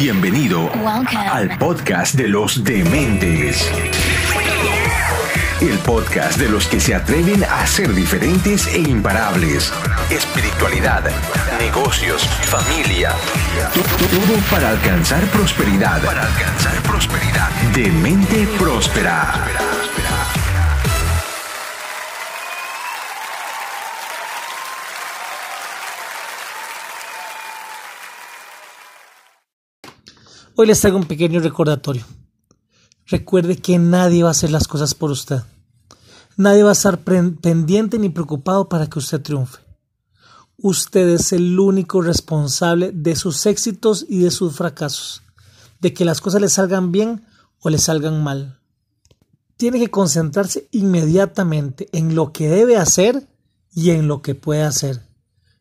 Bienvenido al podcast de los dementes. El podcast de los que se atreven a ser diferentes e imparables. Espiritualidad, negocios, familia. Todo para alcanzar prosperidad. Para alcanzar prosperidad. De mente próspera. Hoy les traigo un pequeño recordatorio. Recuerde que nadie va a hacer las cosas por usted. Nadie va a estar pendiente ni preocupado para que usted triunfe. Usted es el único responsable de sus éxitos y de sus fracasos, de que las cosas le salgan bien o le salgan mal. Tiene que concentrarse inmediatamente en lo que debe hacer y en lo que puede hacer.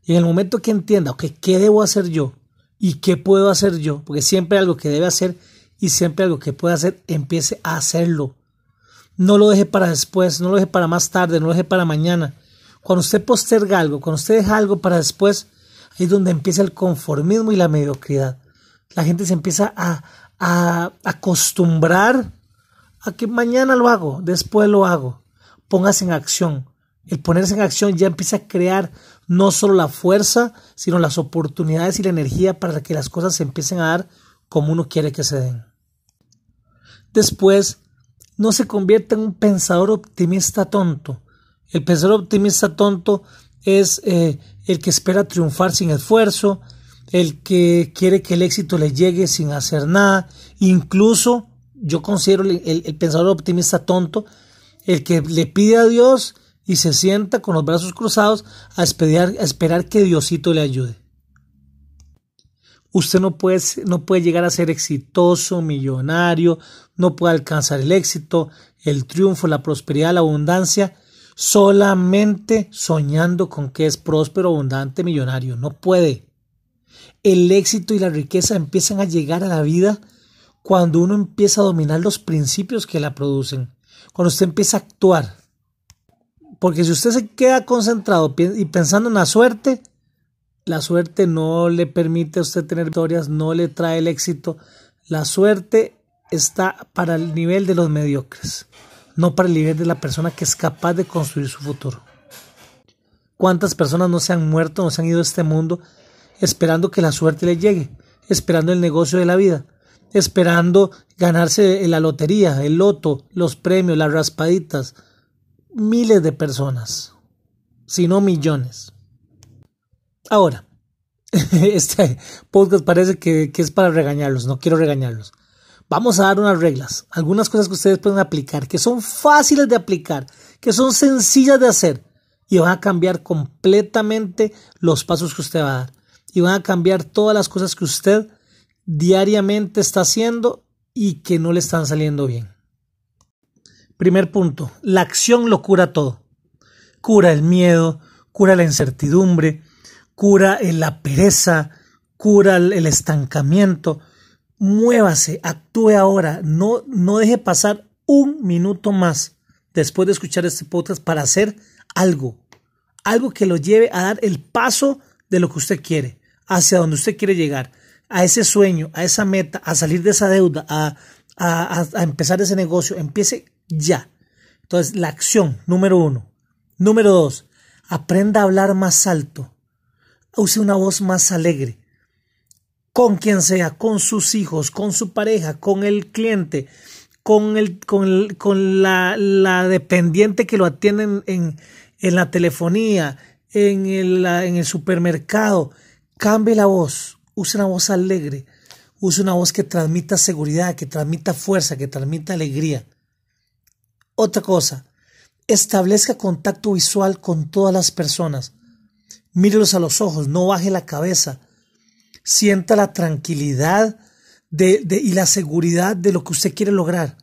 Y en el momento que entienda, ok, ¿qué debo hacer yo? ¿Y qué puedo hacer yo? Porque siempre algo que debe hacer y siempre algo que puede hacer, empiece a hacerlo. No lo deje para después, no lo deje para más tarde, no lo deje para mañana. Cuando usted posterga algo, cuando usted deja algo para después, ahí es donde empieza el conformismo y la mediocridad. La gente se empieza a, a acostumbrar a que mañana lo hago, después lo hago. Póngase en acción. El ponerse en acción ya empieza a crear no solo la fuerza, sino las oportunidades y la energía para que las cosas se empiecen a dar como uno quiere que se den. Después, no se convierte en un pensador optimista tonto. El pensador optimista tonto es eh, el que espera triunfar sin esfuerzo, el que quiere que el éxito le llegue sin hacer nada, incluso yo considero el pensador optimista tonto, el que le pide a Dios y se sienta con los brazos cruzados a esperar, a esperar que Diosito le ayude. Usted no puede, no puede llegar a ser exitoso, millonario, no puede alcanzar el éxito, el triunfo, la prosperidad, la abundancia, solamente soñando con que es próspero, abundante, millonario. No puede. El éxito y la riqueza empiezan a llegar a la vida cuando uno empieza a dominar los principios que la producen, cuando usted empieza a actuar porque si usted se queda concentrado y pensando en la suerte, la suerte no le permite a usted tener victorias, no le trae el éxito. La suerte está para el nivel de los mediocres, no para el nivel de la persona que es capaz de construir su futuro. ¿Cuántas personas no se han muerto, no se han ido a este mundo esperando que la suerte le llegue, esperando el negocio de la vida, esperando ganarse la lotería, el loto, los premios, las raspaditas, miles de personas, si no millones. Ahora, este podcast parece que, es para regañarlos, no quiero regañarlos. Vamos a dar unas reglas, algunas cosas que ustedes pueden aplicar, que son fáciles de aplicar, que son sencillas de hacer y van a cambiar completamente los pasos que usted va a dar y van a cambiar todas las cosas que usted diariamente está haciendo y que no le están saliendo bien. Primer punto, la acción lo cura todo. Cura el miedo, cura la incertidumbre, cura la pereza, cura el estancamiento. Muévase, actúe ahora, no, no deje pasar un minuto más después de escuchar este podcast para hacer algo, algo que lo lleve a dar el paso de lo que usted quiere, hacia donde usted quiere llegar, a ese sueño, a esa meta, a salir de esa deuda, a, a, a empezar ese negocio. Empiece ya. Entonces, la acción, número uno. Número dos, aprenda a hablar más alto. Use una voz más alegre. Con quien sea, con sus hijos, con su pareja, con el cliente, con, el, con, con la, dependiente que lo atienden en, en la telefonía, en el, en el supermercado. Cambie la voz. Use una voz alegre. Use una voz que transmita seguridad, que transmita fuerza, que transmita alegría. Otra cosa, establezca contacto visual con todas las personas. Mírelos a los ojos, no baje la cabeza. Sienta la tranquilidad de, y la seguridad de lo que usted quiere lograr.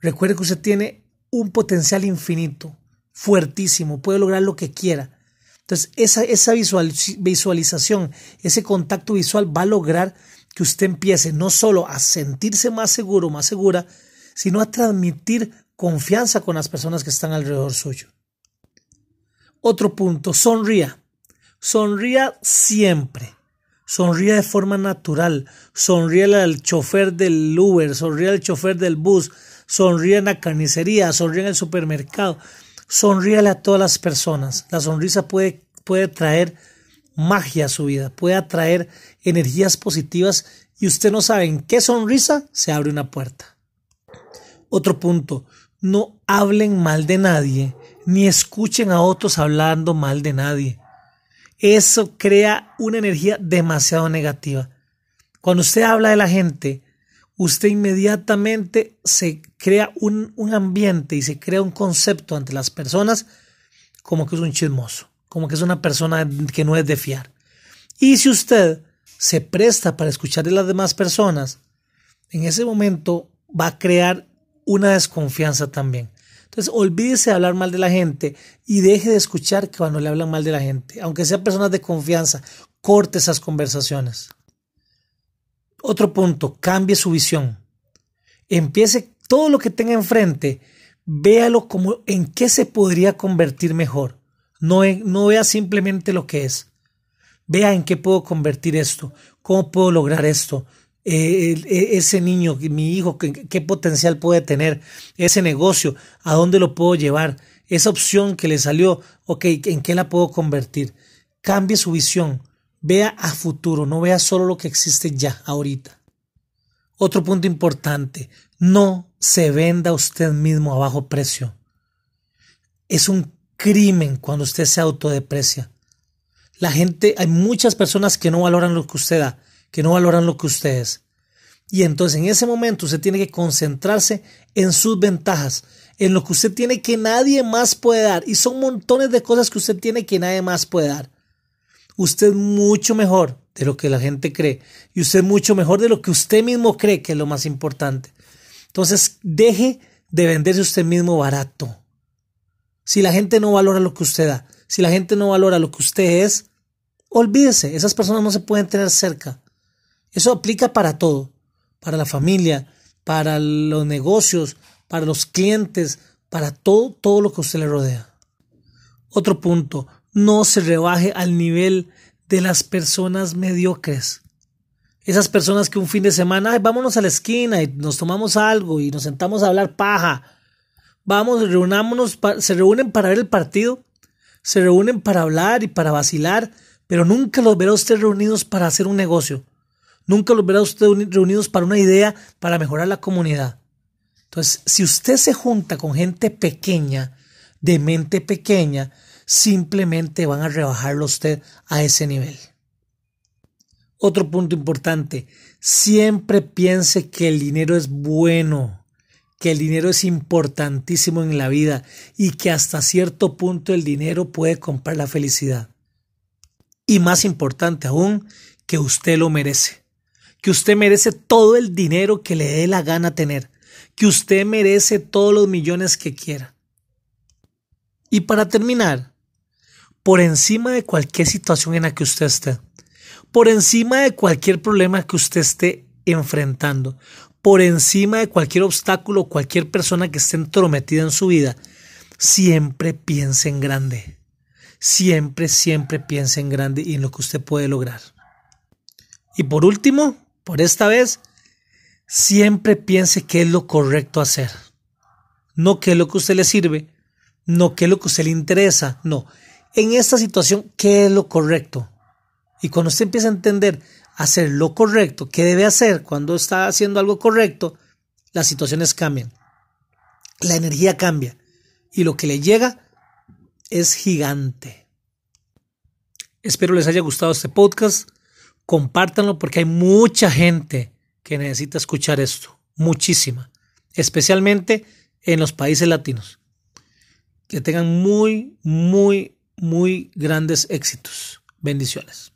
Recuerde que usted tiene un potencial infinito, fuertísimo, puede lograr lo que quiera. Entonces, esa, esa visualización, ese contacto visual va a lograr que usted empiece no solo a sentirse más seguro, más segura, sino a transmitir confianza con las personas que están alrededor suyo. Otro punto, sonría. Sonría siempre. sonríe de forma natural, sonríe al chofer del Uber, sonríe al chofer del bus, sonríe en la carnicería, sonríe en el supermercado, sonríale a todas las personas. La sonrisa puede, puede traer magia a su vida, puede atraer energías positivas y usted no sabe en qué sonrisa se abre una puerta. Otro punto, no hablen mal de nadie, ni escuchen a otros hablando mal de nadie eso crea una energía demasiado negativa. Cuando usted habla de la gente, usted inmediatamente se crea un, ambiente y se crea un concepto ante las personas como que es un chismoso, como que es una persona que no es de fiar. Y si usted se presta para escuchar de las demás personas, en ese momento va a crear una desconfianza también. Entonces, olvídese de hablar mal de la gente y deje de escuchar cuando le hablan mal de la gente. Aunque sean personas de confianza, corte esas conversaciones. Otro punto, cambie su visión. Empiece todo lo que tenga enfrente, véalo como en qué se podría convertir mejor. No, no vea simplemente lo que es. Vea en qué puedo convertir esto, cómo puedo lograr esto, eh, e, ese niño, mi hijo, ¿qué, potencial puede tener, ese negocio, a dónde lo puedo llevar, esa opción que le salió, ok, ¿en qué la puedo convertir? Cambie su visión, vea a futuro, no vea solo lo que existe ya, ahorita. Otro punto importante, no se venda usted mismo a bajo precio. Es un crimen cuando usted se autodeprecia. La gente, hay muchas personas que no valoran lo que usted da que no valoran lo que usted es. Y entonces en ese momento usted tiene que concentrarse en sus ventajas, en lo que usted tiene que nadie más puede dar. Y son montones de cosas que usted tiene que nadie más puede dar. Usted es mucho mejor de lo que la gente cree. Y usted es mucho mejor de lo que usted mismo cree que es lo más importante. Entonces deje de venderse usted mismo barato. Si la gente no valora lo que usted da, si la gente no valora lo que usted es, olvídese, esas personas no se pueden tener cerca. Eso aplica para todo, para la familia, para los negocios, para los clientes, para todo, todo lo que usted le rodea. Otro punto, no se rebaje al nivel de las personas mediocres. Esas personas que un fin de semana, Ay, vámonos a la esquina y nos tomamos algo y nos sentamos a hablar paja. Vamos, reunámonos, se reúnen para ver el partido, se reúnen para hablar y para vacilar, pero nunca los verá usted reunidos para hacer un negocio. Nunca los verá usted reunidos para una idea para mejorar la comunidad. Entonces, si usted se junta con gente pequeña, de mente pequeña, simplemente van a rebajarlo usted a ese nivel. Otro punto importante, siempre piense que el dinero es bueno, que el dinero es importantísimo en la vida y que hasta cierto punto el dinero puede comprar la felicidad. Y más importante aún, que usted lo merece que usted merece todo el dinero que le dé la gana tener, que usted merece todos los millones que quiera. Y para terminar, por encima de cualquier situación en la que usted esté, por encima de cualquier problema que usted esté enfrentando, por encima de cualquier obstáculo, cualquier persona que esté entrometida en su vida, siempre piense en grande. Siempre, siempre piense en grande y en lo que usted puede lograr. Y por último, por esta vez, siempre piense qué es lo correcto hacer. No qué es lo que a usted le sirve, no qué es lo que a usted le interesa, no. En esta situación, ¿qué es lo correcto? Y cuando usted empieza a entender hacer lo correcto, qué debe hacer cuando está haciendo algo correcto, las situaciones cambian. La energía cambia. Y lo que le llega es gigante. Espero les haya gustado este podcast compártanlo porque hay mucha gente que necesita escuchar esto, muchísima, especialmente en los países latinos. Que tengan muy, muy, muy grandes éxitos. Bendiciones.